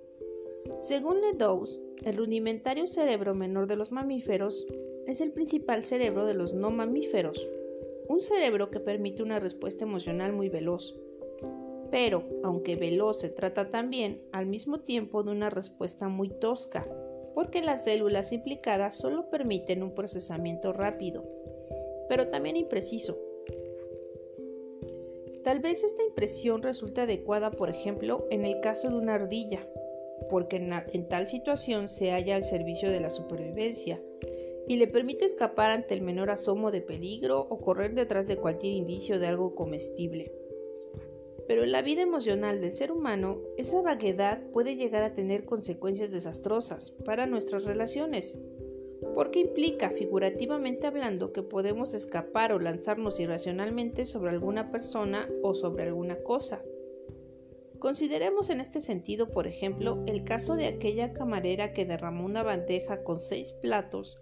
Según Ledoux, el rudimentario cerebro menor de los mamíferos es el principal cerebro de los no mamíferos, un cerebro que permite una respuesta emocional muy veloz. Pero, aunque veloz se trata también al mismo tiempo de una respuesta muy tosca, porque las células implicadas solo permiten un procesamiento rápido, pero también impreciso. Tal vez esta impresión resulte adecuada, por ejemplo, en el caso de una ardilla, porque en, en tal situación se halla al servicio de la supervivencia, y le permite escapar ante el menor asomo de peligro o correr detrás de cualquier indicio de algo comestible. Pero en la vida emocional del ser humano, esa vaguedad puede llegar a tener consecuencias desastrosas para nuestras relaciones, porque implica, figurativamente hablando, que podemos escapar o lanzarnos irracionalmente sobre alguna persona o sobre alguna cosa, Consideremos en este sentido, por ejemplo, el caso de aquella camarera que derramó una bandeja con seis platos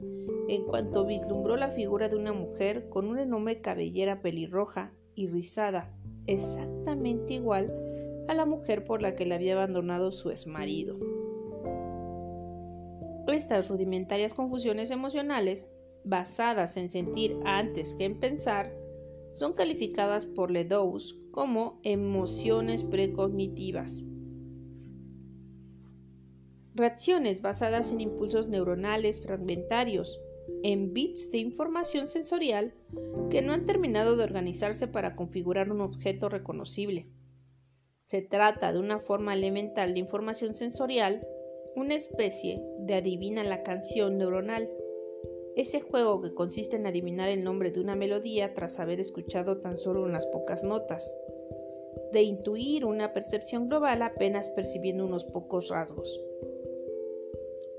en cuanto vislumbró la figura de una mujer con una enorme cabellera pelirroja y rizada, exactamente igual a la mujer por la que le había abandonado su exmarido. Estas rudimentarias confusiones emocionales, basadas en sentir antes que en pensar, son calificadas por Ledoux como emociones precognitivas. Reacciones basadas en impulsos neuronales fragmentarios, en bits de información sensorial que no han terminado de organizarse para configurar un objeto reconocible. Se trata de una forma elemental de información sensorial, una especie de adivina la canción neuronal ese juego que consiste en adivinar el nombre de una melodía tras haber escuchado tan solo unas pocas notas, de intuir una percepción global apenas percibiendo unos pocos rasgos.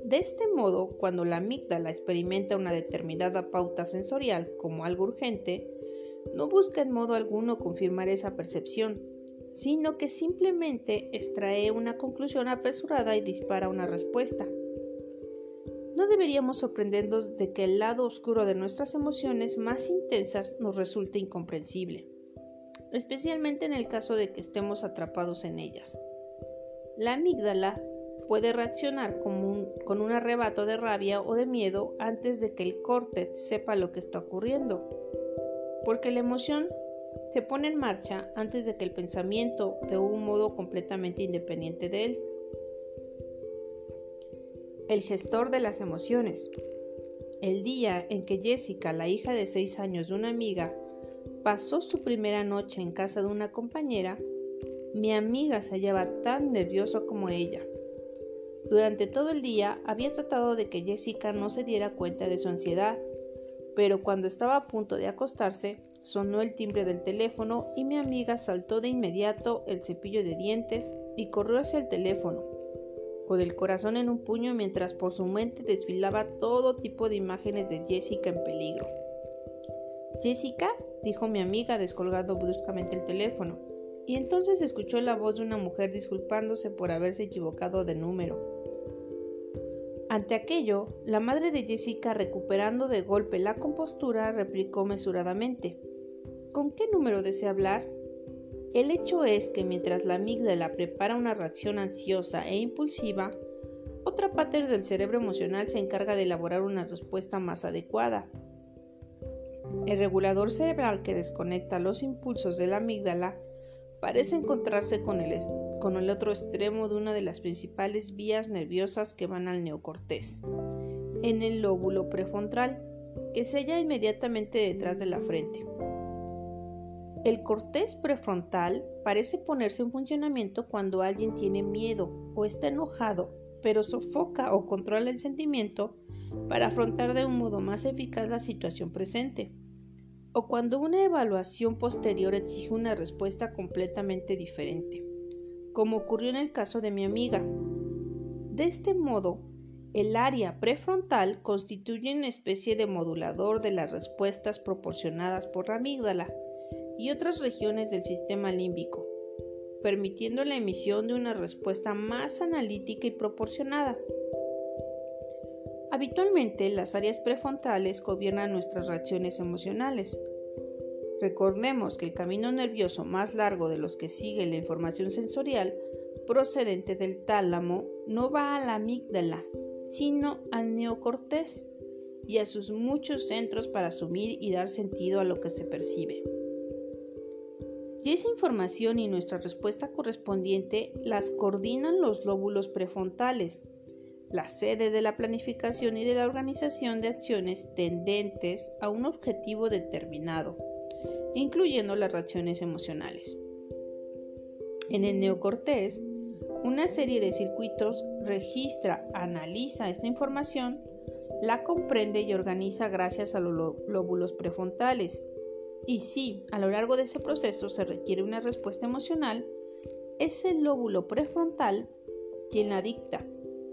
De este modo, cuando la amígdala experimenta una determinada pauta sensorial como algo urgente, no busca en modo alguno confirmar esa percepción, sino que simplemente extrae una conclusión apresurada y dispara una respuesta no deberíamos sorprendernos de que el lado oscuro de nuestras emociones más intensas nos resulte incomprensible, especialmente en el caso de que estemos atrapados en ellas. La amígdala puede reaccionar con un arrebato de rabia o de miedo antes de que el córtex sepa lo que está ocurriendo, porque la emoción se pone en marcha antes de que el pensamiento de un modo completamente independiente de él el gestor de las emociones. El día en que Jessica, la hija de seis años de una amiga, pasó su primera noche en casa de una compañera, mi amiga se hallaba tan nerviosa como ella. Durante todo el día había tratado de que Jessica no se diera cuenta de su ansiedad, pero cuando estaba a punto de acostarse, sonó el timbre del teléfono y mi amiga saltó de inmediato el cepillo de dientes y corrió hacia el teléfono con el corazón en un puño mientras por su mente desfilaba todo tipo de imágenes de Jessica en peligro. Jessica, dijo mi amiga descolgando bruscamente el teléfono, y entonces escuchó la voz de una mujer disculpándose por haberse equivocado de número. Ante aquello, la madre de Jessica, recuperando de golpe la compostura, replicó mesuradamente ¿Con qué número desea hablar? El hecho es que mientras la amígdala prepara una reacción ansiosa e impulsiva, otra parte del cerebro emocional se encarga de elaborar una respuesta más adecuada. El regulador cerebral que desconecta los impulsos de la amígdala parece encontrarse con el, otro extremo de una de las principales vías nerviosas que van al neocortés, en el lóbulo prefrontal, que se halla inmediatamente detrás de la frente. El cortés prefrontal parece ponerse en funcionamiento cuando alguien tiene miedo o está enojado, pero sofoca o controla el sentimiento para afrontar de un modo más eficaz la situación presente, o cuando una evaluación posterior exige una respuesta completamente diferente, como ocurrió en el caso de mi amiga. De este modo, el área prefrontal constituye una especie de modulador de las respuestas proporcionadas por la amígdala, y otras regiones del sistema límbico, permitiendo la emisión de una respuesta más analítica y proporcionada. Habitualmente las áreas prefrontales gobiernan nuestras reacciones emocionales. Recordemos que el camino nervioso más largo de los que sigue la información sensorial procedente del tálamo no va a la amígdala, sino al neocortés y a sus muchos centros para asumir y dar sentido a lo que se percibe. Y esa información y nuestra respuesta correspondiente las coordinan los lóbulos prefrontales, la sede de la planificación y de la organización de acciones tendentes a un objetivo determinado, incluyendo las reacciones emocionales. En el neocortés, una serie de circuitos registra, analiza esta información, la comprende y organiza gracias a los lóbulos prefrontales y si a lo largo de ese proceso se requiere una respuesta emocional, es el lóbulo prefrontal quien la dicta,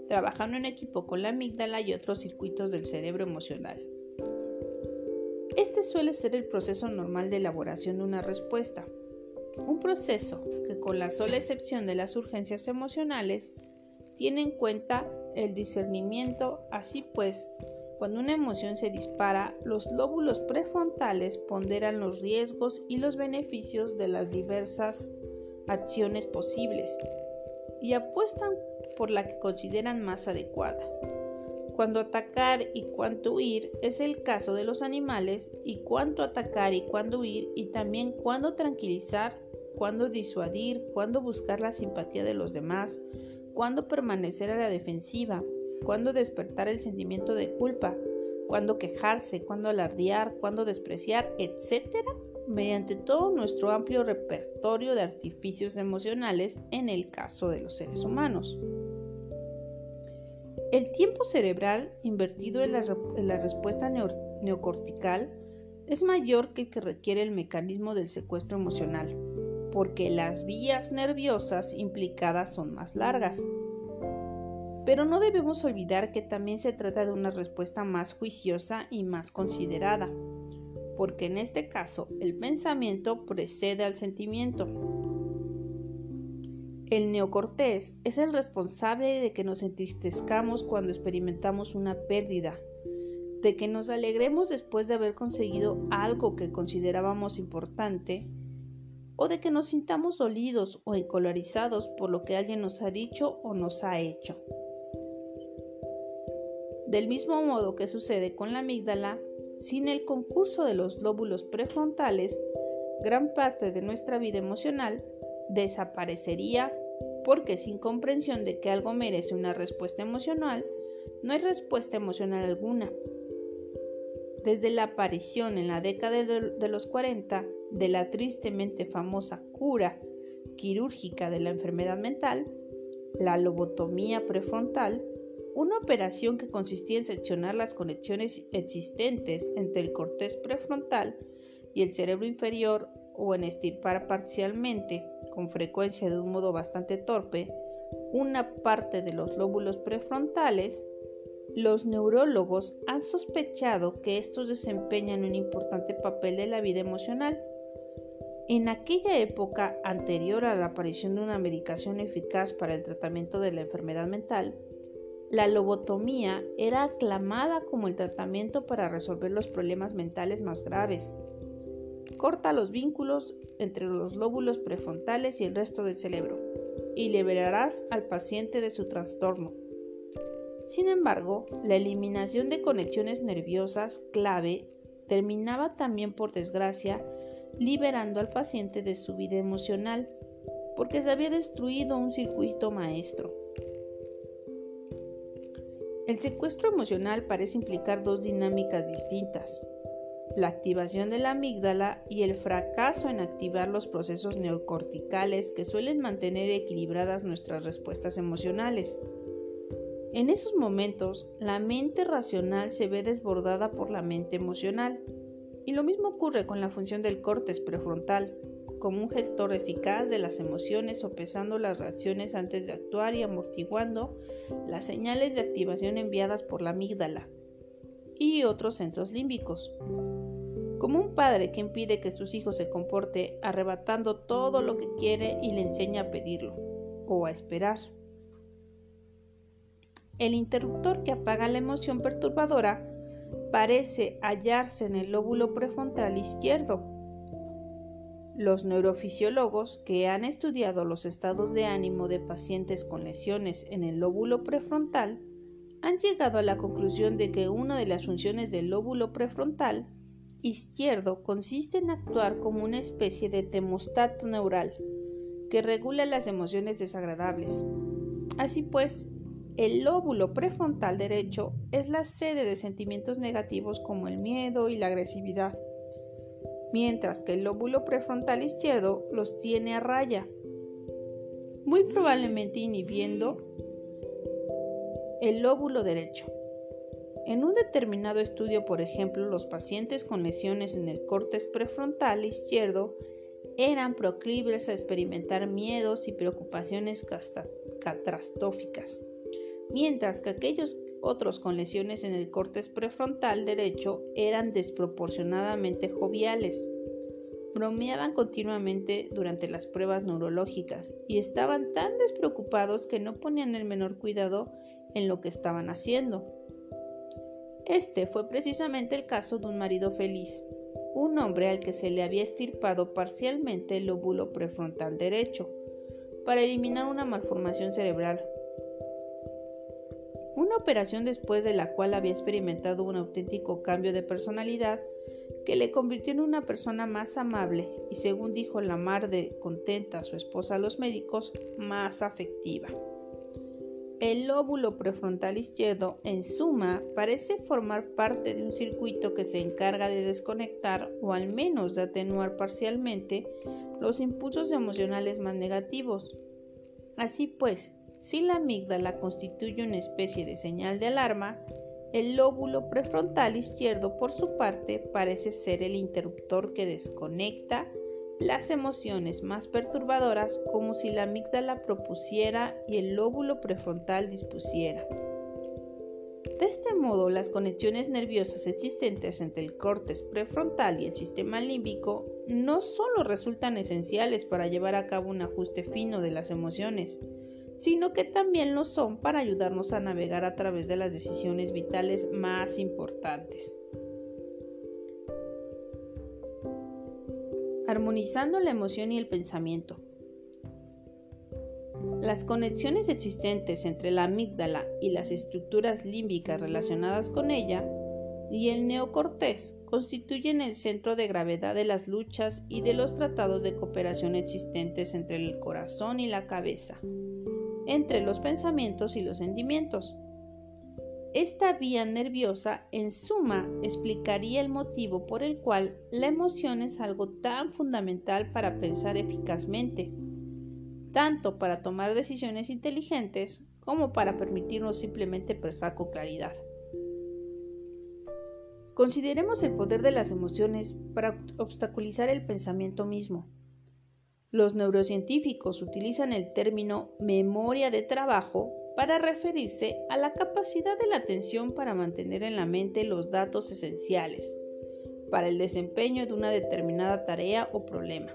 trabajando en equipo con la amígdala y otros circuitos del cerebro emocional. Este suele ser el proceso normal de elaboración de una respuesta, un proceso que con la sola excepción de las urgencias emocionales tiene en cuenta el discernimiento, así pues cuando una emoción se dispara, los lóbulos prefrontales ponderan los riesgos y los beneficios de las diversas acciones posibles y apuestan por la que consideran más adecuada. Cuando atacar y cuánto huir es el caso de los animales y cuánto atacar y cuándo huir y también cuándo tranquilizar, cuándo disuadir, cuándo buscar la simpatía de los demás, cuándo permanecer a la defensiva, cuándo despertar el sentimiento de culpa, cuándo quejarse, cuándo alardear, cuándo despreciar, etc., mediante todo nuestro amplio repertorio de artificios emocionales en el caso de los seres humanos. El tiempo cerebral invertido en la, respuesta neocortical es mayor que el que requiere el mecanismo del secuestro emocional, porque las vías nerviosas implicadas son más largas. Pero no debemos olvidar que también se trata de una respuesta más juiciosa y más considerada, porque en este caso el pensamiento precede al sentimiento. El neocortés es el responsable de que nos entristezcamos cuando experimentamos una pérdida, de que nos alegremos después de haber conseguido algo que considerábamos importante, o de que nos sintamos dolidos o encolarizados por lo que alguien nos ha dicho o nos ha hecho. Del mismo modo que sucede con la amígdala, sin el concurso de los lóbulos prefrontales, gran parte de nuestra vida emocional desaparecería porque sin comprensión de que algo merece una respuesta emocional, no hay respuesta emocional alguna. Desde la aparición en la década de los 40 de la tristemente famosa cura quirúrgica de la enfermedad mental, la lobotomía prefrontal, una operación que consistía en seccionar las conexiones existentes entre el cortés prefrontal y el cerebro inferior o en estirpar parcialmente, con frecuencia de un modo bastante torpe, una parte de los lóbulos prefrontales, los neurólogos han sospechado que estos desempeñan un importante papel de la vida emocional. En aquella época anterior a la aparición de una medicación eficaz para el tratamiento de la enfermedad mental, la lobotomía era aclamada como el tratamiento para resolver los problemas mentales más graves. Corta los vínculos entre los lóbulos prefrontales y el resto del cerebro y liberarás al paciente de su trastorno. Sin embargo, la eliminación de conexiones nerviosas clave terminaba también por desgracia liberando al paciente de su vida emocional, porque se había destruido un circuito maestro. El secuestro emocional parece implicar dos dinámicas distintas, la activación de la amígdala y el fracaso en activar los procesos neocorticales que suelen mantener equilibradas nuestras respuestas emocionales. En esos momentos, la mente racional se ve desbordada por la mente emocional, y lo mismo ocurre con la función del córtex prefrontal, como un gestor eficaz de las emociones sopesando las reacciones antes de actuar y amortiguando las señales de activación enviadas por la amígdala y otros centros límbicos. Como un padre que impide que sus hijos se comporte arrebatando todo lo que quiere y le enseña a pedirlo o a esperar. El interruptor que apaga la emoción perturbadora parece hallarse en el lóbulo prefrontal izquierdo. Los neurofisiólogos que han estudiado los estados de ánimo de pacientes con lesiones en el lóbulo prefrontal han llegado a la conclusión de que una de las funciones del lóbulo prefrontal izquierdo consiste en actuar como una especie de termostato neural que regula las emociones desagradables. Así pues, el lóbulo prefrontal derecho es la sede de sentimientos negativos como el miedo y la agresividad, mientras que el lóbulo prefrontal izquierdo los tiene a raya, muy probablemente inhibiendo el lóbulo derecho. En un determinado estudio, por ejemplo, los pacientes con lesiones en el córtex prefrontal izquierdo eran proclives a experimentar miedos y preocupaciones catastróficas, mientras que aquellos otros con lesiones en el córtex prefrontal derecho eran desproporcionadamente joviales. Bromeaban continuamente durante las pruebas neurológicas y estaban tan despreocupados que no ponían el menor cuidado en lo que estaban haciendo. Este fue precisamente el caso de un marido feliz, un hombre al que se le había estirpado parcialmente el lóbulo prefrontal derecho, para eliminar una malformación cerebral. Una operación después de la cual había experimentado un auténtico cambio de personalidad que le convirtió en una persona más amable y, según dijo la mar de contenta su esposa a los médicos, más afectiva. El lóbulo prefrontal izquierdo, en suma, parece formar parte de un circuito que se encarga de desconectar o al menos de atenuar parcialmente los impulsos emocionales más negativos. Así pues, si la amígdala constituye una especie de señal de alarma, el lóbulo prefrontal izquierdo, por su parte, parece ser el interruptor que desconecta las emociones más perturbadoras como si la amígdala propusiera y el lóbulo prefrontal dispusiera. De este modo, las conexiones nerviosas existentes entre el córtex prefrontal y el sistema límbico no solo resultan esenciales para llevar a cabo un ajuste fino de las emociones, sino que también lo son para ayudarnos a navegar a través de las decisiones vitales más importantes. armonizando la emoción y el pensamiento. Las conexiones existentes entre la amígdala y las estructuras límbicas relacionadas con ella y el neocortés constituyen el centro de gravedad de las luchas y de los tratados de cooperación existentes entre el corazón y la cabeza, entre los pensamientos y los sentimientos. Esta vía nerviosa, en suma, explicaría el motivo por el cual la emoción es algo tan fundamental para pensar eficazmente, tanto para tomar decisiones inteligentes como para permitirnos simplemente pensar con claridad. Consideremos el poder de las emociones para obstaculizar el pensamiento mismo. Los neurocientíficos utilizan el término memoria de trabajo para referirse a la capacidad de la atención para mantener en la mente los datos esenciales para el desempeño de una determinada tarea o problema,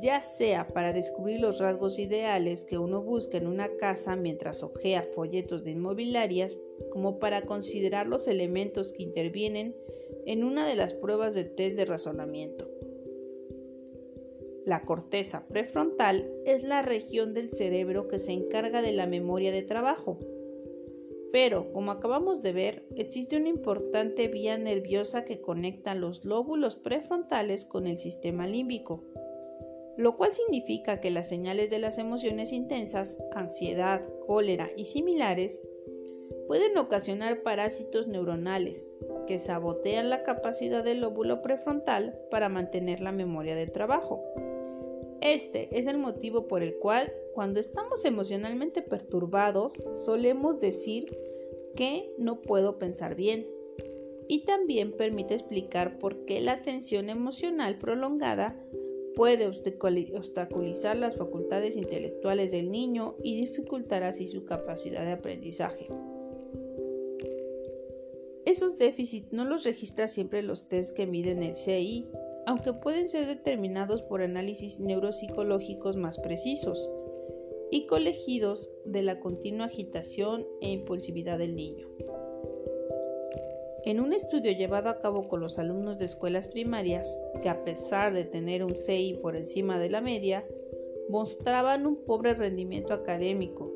ya sea para descubrir los rasgos ideales que uno busca en una casa mientras ojea folletos de inmobiliarias, como para considerar los elementos que intervienen en una de las pruebas de test de razonamiento. La corteza prefrontal es la región del cerebro que se encarga de la memoria de trabajo. Pero, como acabamos de ver, existe una importante vía nerviosa que conecta los lóbulos prefrontales con el sistema límbico, lo cual significa que las señales de las emociones intensas, ansiedad, cólera y similares, pueden ocasionar parásitos neuronales que sabotean la capacidad del lóbulo prefrontal para mantener la memoria de trabajo. Este es el motivo por el cual cuando estamos emocionalmente perturbados solemos decir que no puedo pensar bien. Y también permite explicar por qué la tensión emocional prolongada puede obstaculizar las facultades intelectuales del niño y dificultar así su capacidad de aprendizaje. Esos déficits no los registra siempre los tests que miden el CI, aunque pueden ser determinados por análisis neuropsicológicos más precisos y colegidos de la continua agitación e impulsividad del niño. En un estudio llevado a cabo con los alumnos de escuelas primarias, que a pesar de tener un CI por encima de la media, mostraban un pobre rendimiento académico,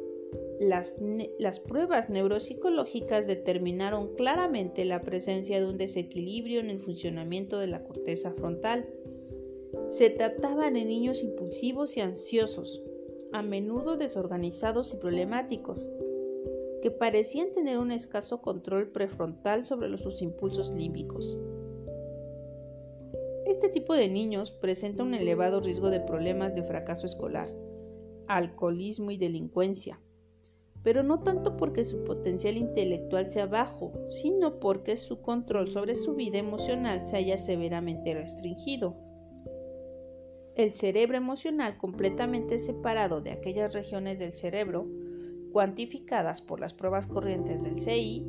las, pruebas neuropsicológicas determinaron claramente la presencia de un desequilibrio en el funcionamiento de la corteza frontal. Se trataba de niños impulsivos y ansiosos, a menudo desorganizados y problemáticos, que parecían tener un escaso control prefrontal sobre sus impulsos límbicos. Este tipo de niños presenta un elevado riesgo de problemas de fracaso escolar, alcoholismo y delincuencia pero no tanto porque su potencial intelectual sea bajo, sino porque su control sobre su vida emocional se haya severamente restringido. El cerebro emocional completamente separado de aquellas regiones del cerebro, cuantificadas por las pruebas corrientes del CI,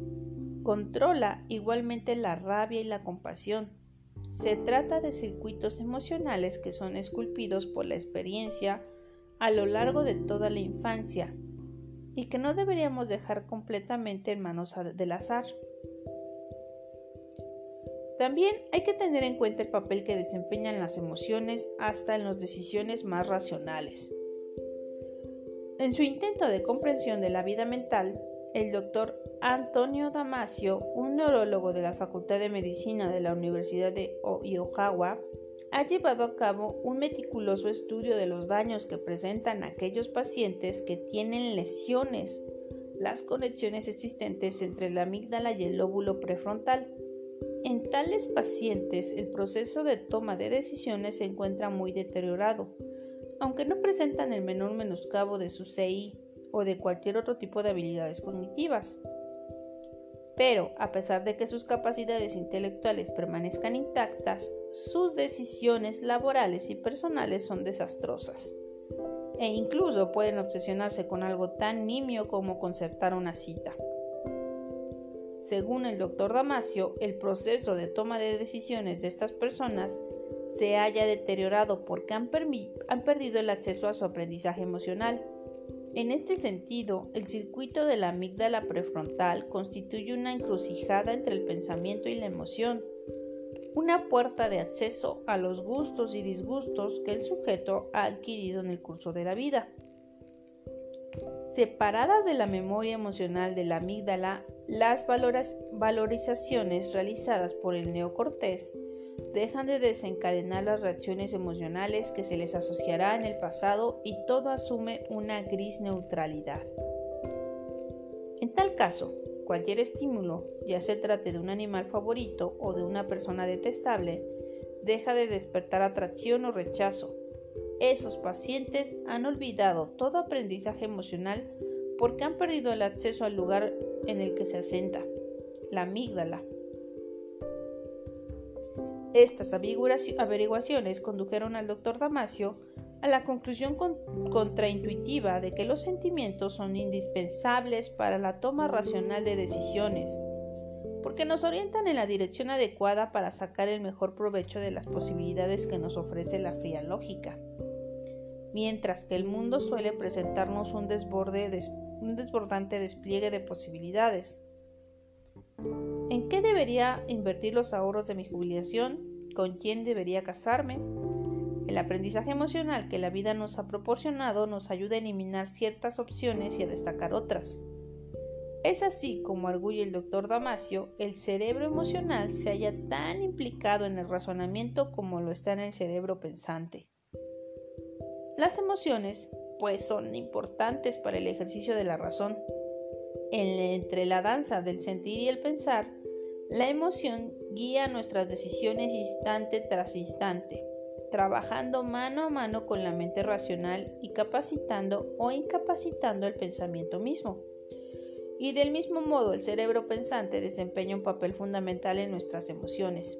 controla igualmente la rabia y la compasión. Se trata de circuitos emocionales que son esculpidos por la experiencia a lo largo de toda la infancia y que no deberíamos dejar completamente en manos del azar. También hay que tener en cuenta el papel que desempeñan las emociones hasta en las decisiones más racionales. En su intento de comprensión de la vida mental, el doctor Antonio Damasio, un neurólogo de la Facultad de Medicina de la Universidad de Iowa, ha llevado a cabo un meticuloso estudio de los daños que presentan aquellos pacientes que tienen lesiones, las conexiones existentes entre la amígdala y el lóbulo prefrontal. En tales pacientes el proceso de toma de decisiones se encuentra muy deteriorado, aunque no presentan el menor menoscabo de su CI o de cualquier otro tipo de habilidades cognitivas. Pero, a pesar de que sus capacidades intelectuales permanezcan intactas, sus decisiones laborales y personales son desastrosas. E incluso pueden obsesionarse con algo tan nimio como concertar una cita. Según el doctor Damasio, el proceso de toma de decisiones de estas personas se haya deteriorado porque han, han perdido el acceso a su aprendizaje emocional en este sentido, el circuito de la amígdala prefrontal constituye una encrucijada entre el pensamiento y la emoción, una puerta de acceso a los gustos y disgustos que el sujeto ha adquirido en el curso de la vida. Separadas de la memoria emocional de la amígdala, las valorizaciones realizadas por el neocortés dejan de desencadenar las reacciones emocionales que se les asociará en el pasado y todo asume una gris neutralidad. En tal caso, cualquier estímulo, ya se trate de un animal favorito o de una persona detestable, deja de despertar atracción o rechazo. Esos pacientes han olvidado todo aprendizaje emocional porque han perdido el acceso al lugar en el que se asenta, la amígdala, estas averiguaciones condujeron al doctor Damasio a la conclusión contraintuitiva de que los sentimientos son indispensables para la toma racional de decisiones, porque nos orientan en la dirección adecuada para sacar el mejor provecho de las posibilidades que nos ofrece la fría lógica. Mientras que el mundo suele presentarnos un, un desbordante despliegue de posibilidades, ¿En qué debería invertir los ahorros de mi jubilación? ¿Con quién debería casarme? El aprendizaje emocional que la vida nos ha proporcionado nos ayuda a eliminar ciertas opciones y a destacar otras. Es así como arguye el doctor Damasio, el cerebro emocional se halla tan implicado en el razonamiento como lo está en el cerebro pensante. Las emociones, pues, son importantes para el ejercicio de la razón, entre la danza del sentir y el pensar, la emoción guía nuestras decisiones instante tras instante, trabajando mano a mano con la mente racional y capacitando o incapacitando el pensamiento mismo. Y del mismo modo el cerebro pensante desempeña un papel fundamental en nuestras emociones,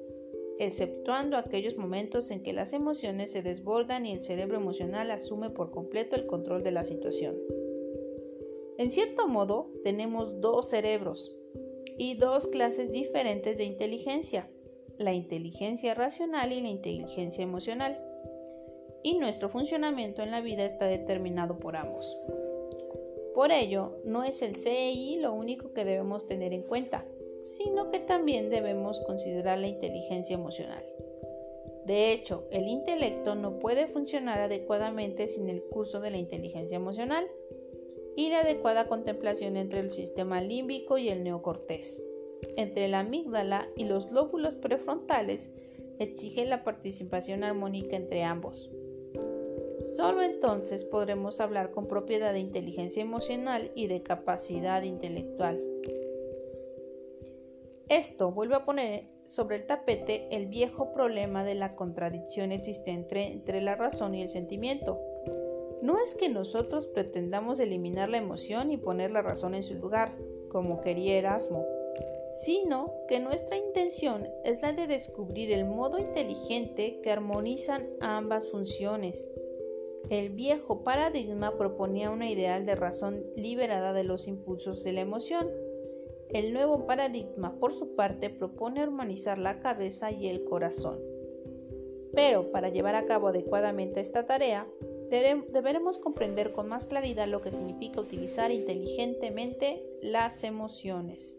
exceptuando aquellos momentos en que las emociones se desbordan y el cerebro emocional asume por completo el control de la situación. En cierto modo, tenemos dos cerebros y dos clases diferentes de inteligencia, la inteligencia racional y la inteligencia emocional, y nuestro funcionamiento en la vida está determinado por ambos. Por ello, no es el CI lo único que debemos tener en cuenta, sino que también debemos considerar la inteligencia emocional. De hecho, el intelecto no puede funcionar adecuadamente sin el curso de la inteligencia emocional y la adecuada contemplación entre el sistema límbico y el neocortés. Entre la amígdala y los lóbulos prefrontales exige la participación armónica entre ambos. Solo entonces podremos hablar con propiedad de inteligencia emocional y de capacidad intelectual. Esto vuelve a poner sobre el tapete el viejo problema de la contradicción existente entre la razón y el sentimiento. No es que nosotros pretendamos eliminar la emoción y poner la razón en su lugar, como quería Erasmo, sino que nuestra intención es la de descubrir el modo inteligente que armonizan ambas funciones. El viejo paradigma proponía una ideal de razón liberada de los impulsos de la emoción, el nuevo paradigma, por su parte, propone armonizar la cabeza y el corazón. Pero para llevar a cabo adecuadamente esta tarea, deberemos comprender con más claridad lo que significa utilizar inteligentemente las emociones.